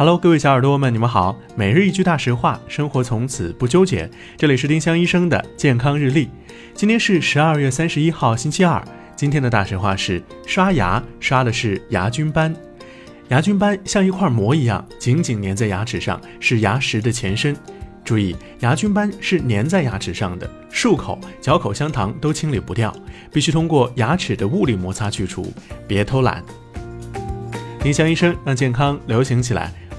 Hello，各位小耳朵们，你们好。每日一句大实话，生活从此不纠结。这里是丁香医生的健康日历。今天是十二月三十一号，星期二。今天的大实话是：刷牙刷的是牙菌斑。牙菌斑像一块膜一样，紧紧粘在牙齿上，是牙石的前身。注意，牙菌斑是粘在牙齿上的，漱口、嚼口香糖都清理不掉，必须通过牙齿的物理摩擦去除。别偷懒。丁香医生让健康流行起来。